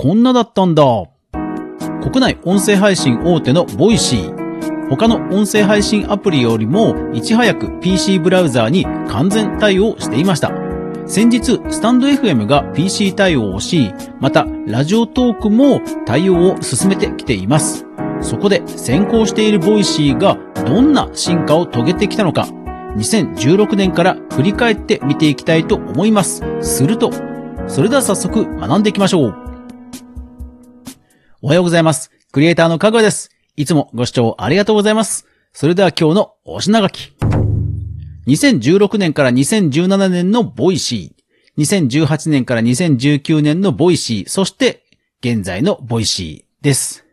こんなだったんだ。国内音声配信大手の Voicy。他の音声配信アプリよりもいち早く PC ブラウザーに完全対応していました。先日、 stand.fm が PC 対応をし、また、 Radiotalk も対応を進めてきています。そこで先行している Voicy がどんな進化を遂げてきたのか、2016年から振り返って見ていきたいと思います。すると、それでは早速学んでいきましょう。おはようございます。クリエイターのかぐらです。いつもご視聴ありがとうございます。それでは今日のお品書き。2016年から2017年の Voicy。2018年から2019年の Voicy。そして、現在の Voicy です。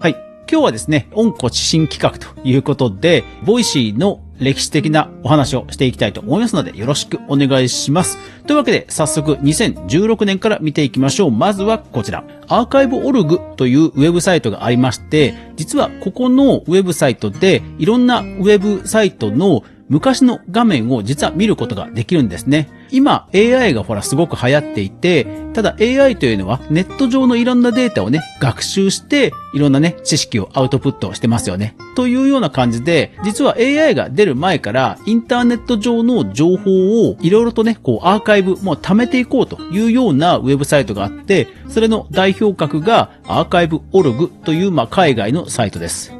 はい。今日はですね、温故知新企画ということで、 Voicy の歴史的なお話をしていきたいと思いますので、よろしくお願いします。というわけで、早速2016年から見ていきましょう。まずはこちら。アーカイブオルグというウェブサイトがありまして、実はここのウェブサイトで、いろんなウェブサイトの昔の画面を実は見ることができるんですね。今 AI がほらすごく流行っていて、ただ AI というのはネット上のいろんなデータをね、学習していろんなね、知識をアウトプットしてますよね。というような感じで、実は AI が出る前からインターネット上の情報をいろいろとね、こうアーカイブもう貯めていこうというようなウェブサイトがあって、それの代表格がアーカイブオルグというまあ海外のサイトです。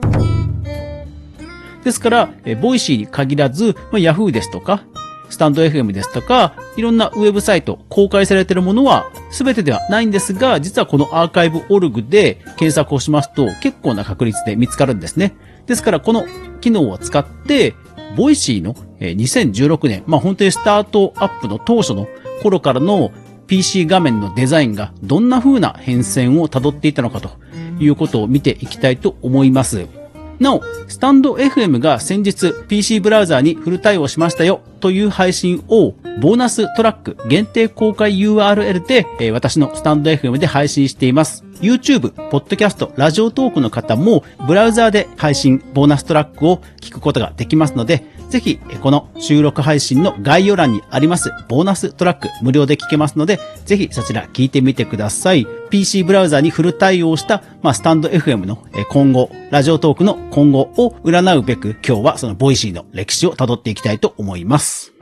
ですから、え Voicy に限らず、まあ、Yahoo ですとか、 stand.fm ですとか、いろんなウェブサイト、公開されているものは全てではないんですが、実はこの archive.org で検索をしますと結構な確率で見つかるんですね。ですからこの機能を使って、 Voicy の2016年、まあ本当にスタートアップの当初の頃からの PC 画面のデザインがどんな風な変遷を辿っていたのかということを見ていきたいと思います。なお、スタンド FM が先日 PC ブラウザーにフル対応しましたよという配信をボーナストラック限定公開 URL で、え私のスタンド FM で配信しています。YouTube、ポッドキャスト、ラジオトークの方もブラウザーで配信、ボーナストラックを聞くことができますので、ぜひ、この収録配信の概要欄にありますボーナストラック無料で聞けますので、ぜひそちら聞いてみてください。PC ブラウザーにフル対応した、まあ、 stand.fm の今後、 Radiotalk の今後を占うべく、今日はその Voicy の歴史を辿っていきたいと思います。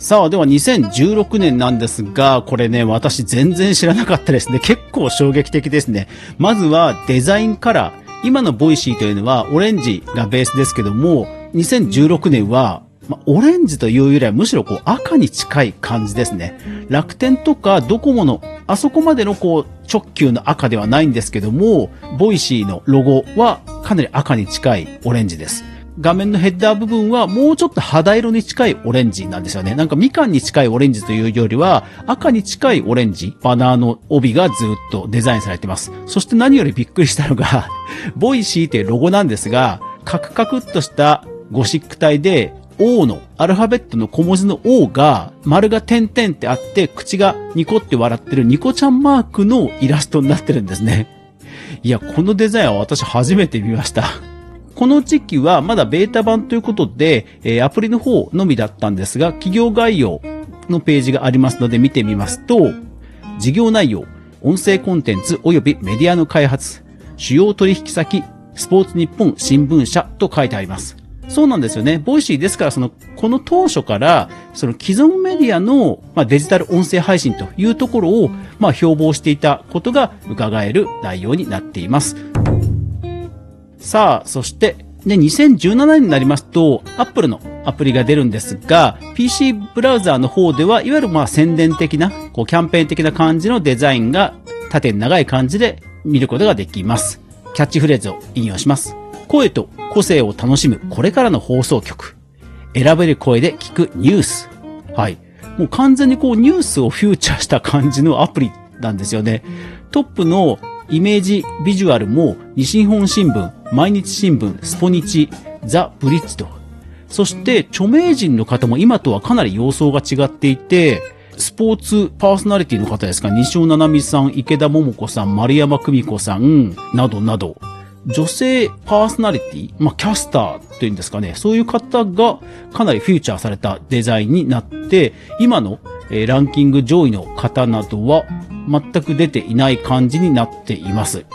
さあ、では2016年なんですが、これね、私全然知らなかったですね。結構衝撃的ですね。まずはデザインカラー。今の Voicy というのはオレンジがベースですけども、2016年は、ま、オレンジというよりはむしろこう赤に近い感じですね。楽天とかドコモのあそこまでのこう直球の赤ではないんですけども、 Voicy のロゴはかなり赤に近いオレンジです。画面のヘッダー部分はもうちょっと肌色に近いオレンジなんですよね。なんかみかんに近いオレンジというよりは赤に近いオレンジ、バナーの帯がずっとデザインされてます。そして何よりびっくりしたのが、Voicy ってロゴなんですが、カクカクっとしたゴシック体で O の、アルファベットの小文字の O が、丸が点々ってあって、口がニコって笑ってるニコちゃんマークのイラストになってるんですね。いや、このデザインは私初めて見ました。この時期はまだベータ版ということで、えーアプリの方のみだったんですが、企業概要のページがありますので見てみますと、事業内容、音声コンテンツ及びメディアの開発、主要取引先、スポーツ日本新聞社と書いてあります。そうなんですよね。 Voicy ですから、その、この当初から、その既存メディアの、まあ、デジタル音声配信というところを、まあ、標榜していたことが伺える内容になっています。さあ、そして、で、2017年になりますと、Apple のアプリが出るんですが、PC ブラウザーの方では、いわゆるまあ宣伝的な、こうキャンペーン的な感じのデザインが縦に長い感じで見ることができます。キャッチフレーズを引用します。声と個性を楽しむこれからの放送局。選べる声で聞くニュース。はい。もう完全にこうニュースをフューチャーした感じのアプリなんですよね。トップのイメージビジュアルも西日本新聞、毎日新聞、スポニチ、ザ・ブリッジと。そして著名人の方も今とはかなり様相が違っていて、スポーツパーソナリティの方ですか、西尾七海さん、池田桃子さん、丸山久美子さん、などなど、女性パーソナリティ、まあ、キャスターっていうんですかね、そういう方がかなりフューチャーされたデザインになって、今の、えー、ランキング上位の方などは全く出ていない感じになっています。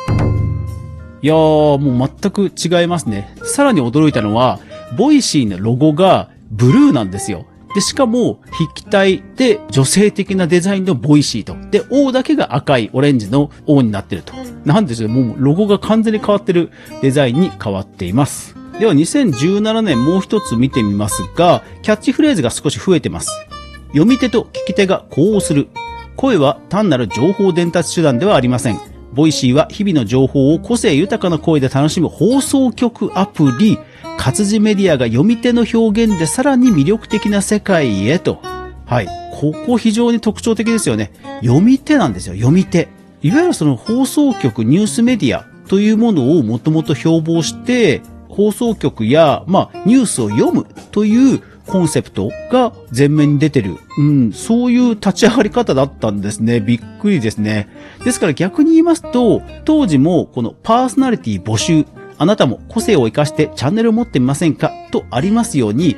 いやー、もう全く違いますね。さらに驚いたのは、 Voicy のロゴがブルーなんですよ。で、しかも、筆記体で女性的なデザインの Voicy と。で、O だけが赤いオレンジの O になってると。なんですよ。もうロゴが完全に変わってるデザインに変わっています。では2017年もう一つ見てみますが、キャッチフレーズが少し増えてます。読み手と聞き手が呼応する。声は単なる情報伝達手段ではありません。 Voicy は日々の情報を個性豊かな声で楽しむ放送局アプリ、活字メディアが読み手の表現でさらに魅力的な世界へと。はい。ここ非常に特徴的ですよね。読み手なんですよ、読み手。いわゆるその放送局、ニュースメディアというものをもともと標榜して、放送局や、まあ、ニュースを読むというコンセプトが前面に出てる。うん、そういう立ち上がり方だったんですね。びっくりですね。ですから逆に言いますと、当時もこのパーソナリティ募集、あなたも個性を活かしてチャンネルを持ってみませんか？とありますように、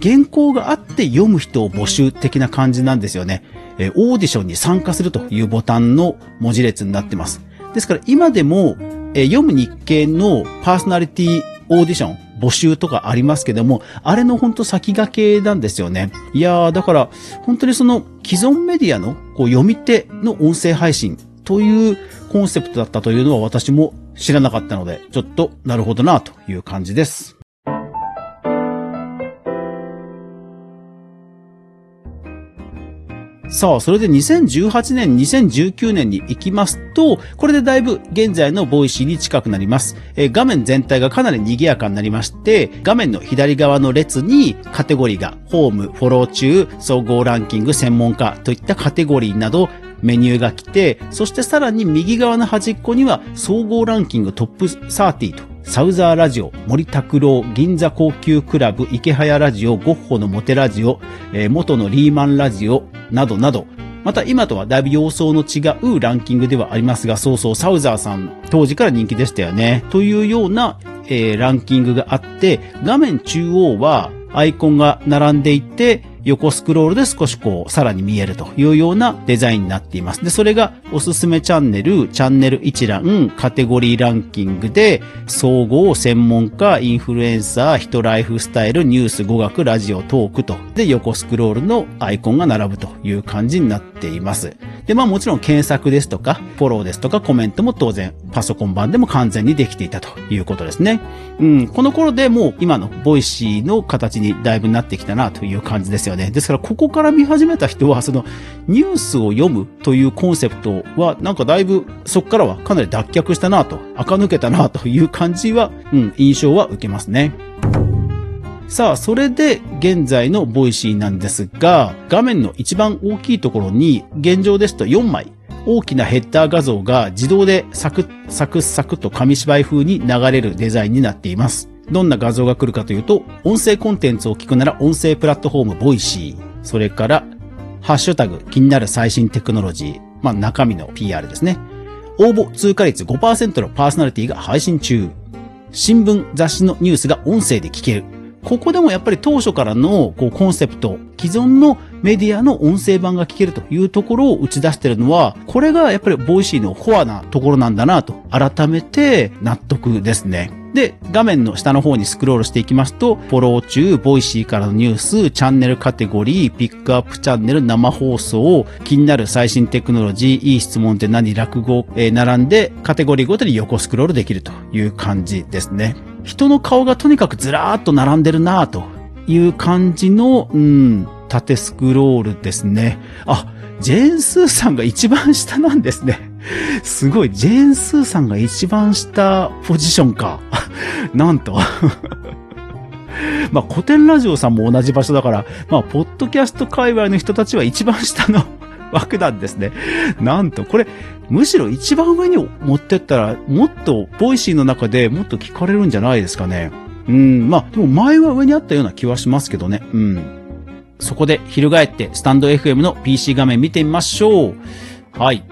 原稿があって読む人を募集的な感じなんですよね。えオーディションに参加するというボタンの文字列になってます。ですから今でも、え読む日経のパーソナリティオーディション、募集とかありますけども、あれのほんと先駆けなんですよね。いやー、だから、本当にその既存メディアのこう読み手の音声配信というコンセプトだったというのは私も知らなかったので、ちょっとなるほどなという感じです。さあ、それで2018年、2019年に行きますと、これでだいぶ現在の Voicy に近くなります。えー、画面全体がかなり賑やかになりまして、画面の左側の列にカテゴリーが、ホーム、フォロー中、総合ランキング、専門家といったカテゴリーなど、メニューが来て、そしてさらに右側の端っこには総合ランキングトップ30とサウザーラジオ、森拓郎、銀座高級クラブ、池早ラジオ、ゴッホのモテラジオ、えー、元のリーマンラジオ、などなど、また今とはだいぶ様相の違うランキングではありますが、そうそう、サウザーさん、当時から人気でしたよね。というような、えー、ランキングがあって、画面中央はアイコンが並んでいて、横スクロールで少しこう、さらに見えるというようなデザインになっています。で、それがおすすめチャンネル、チャンネル一覧、カテゴリーランキングで、総合、専門家、インフルエンサー、人ライフスタイル、ニュース、語学、ラジオ、トークと、で、横スクロールのアイコンが並ぶという感じになっています。で、まあもちろん検索ですとか、フォローですとか、コメントも当然、パソコン版でも完全にできていたということですね。うん、この頃でもう今の Voicy の形にだいぶなってきたなという感じですよね。ですから、ここから見始めた人は、その、ニュースを読むというコンセプトは、なんかだいぶ、そこからはかなり脱却したなと、垢抜けたなという感じは、うん、印象は受けますね。さあ、それで現在の Voicy なんですが、画面の一番大きいところに、現状ですと4枚、大きなヘッダー画像が自動でサクッサクッサクッと紙芝居風に流れるデザインになっています。どんな画像が来るかというと、音声コンテンツを聞くなら音声プラットフォーム Voicy、それから、ハッシュタグ気になる最新テクノロジー、まあ中身の PR ですね。応募通過率5%のパーソナリティが配信中。新聞、雑誌のニュースが音声で聞ける。ここでもやっぱり当初からのこうコンセプト、既存のメディアの音声版が聞けるというところを打ち出してるのは、これがやっぱり Voicy のコアなところなんだなと、改めて納得ですね。で、画面の下の方にスクロールしていきますと、フォロー中、 Voicy からのニュース、チャンネルカテゴリー、ピックアップチャンネル、生放送、気になる最新テクノロジー、いい質問って何、落語、えー、並んで、カテゴリーごとに横スクロールできるという感じですね。人の顔がとにかくずらーっと並んでるなという感じの、うん、縦スクロールですね。あ、ジェーン・スーさんが一番下なんですね。すごい、ジェーン・スーさんが一番下ポジションか。なんと。まあ、古典ラジオさんも同じ場所だから、まあ、ポッドキャスト界隈の人たちは一番下の 枠なんですね。なんと、これ、むしろ一番上に持ってったら、もっと、 Voicy の中でもっと聞かれるんじゃないですかね。うん、まあ、でも前は上にあったような気はしますけどね。うん。そこで、翻って、 stand.fm の PC 画面見てみましょう。はい。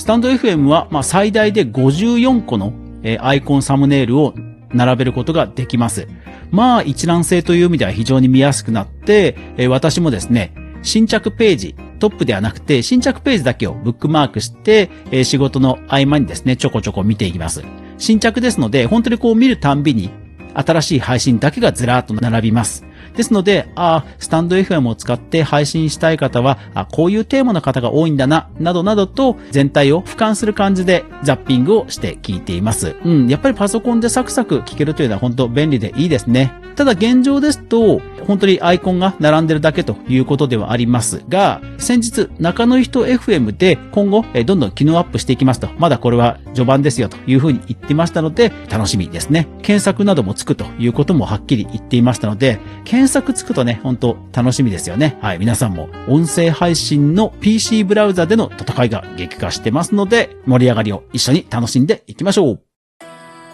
stand.fm は、まあ、最大で54個の、えー、アイコンサムネイルを並べることができます。まあ一覧性という意味では非常に見やすくなって、えー私もですね、新着ページ、トップではなくて、新着ページだけをブックマークして、えー仕事の合間にですね、ちょこちょこ見ていきます。新着ですので、本当にこう見るたんびに、新しい配信だけがずらーっと並びます。ですので、ああ、スタンド FM を使って配信したい方は、あこういうテーマの方が多いんだな、などなどと全体を俯瞰する感じでザッピングをして聞いています。うん、やっぱりパソコンでサクサク聞けるというのは本当便利でいいですね。ただ現状ですと、本当にアイコンが並んでるだけということではありますが、先日、中野人 FM で今後、どんどん機能アップしていきますと、まだこれは序盤ですよというふうに言ってましたので、楽しみですね。検索などもつくということもはっきり言っていましたので、検索つくとね、本当楽しみですよね。はい、皆さんも音声配信の PC ブラウザでの戦いが激化してますので、盛り上がりを一緒に楽しんでいきましょう。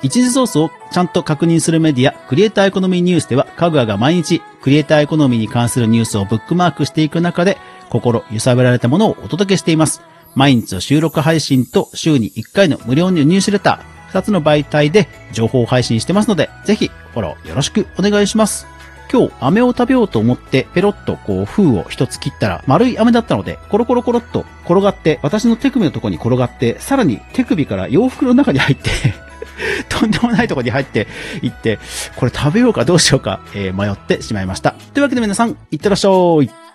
一時ソースをちゃんと確認するメディア、クリエイターエコノミーニュースでは、かぐわが毎日、クリエイターエコノミーに関するニュースをブックマークしていく中で、心揺さぶられたものをお届けしています。毎日の収録配信と週に1回の無料のニュースレター、2つの媒体で情報配信してますので、ぜひフォローよろしくお願いします。今日、飴を食べようと思って、ペロッとこう、封を一つ切ったら、丸い飴だったので、コロコロコロっと転がって、私の手首のところに転がって、さらに手首から洋服の中に入って、とんでもないとこに入って行って、これ食べようかどうしようか、えー迷ってしまいました。というわけで皆さん、いってらっしゃい。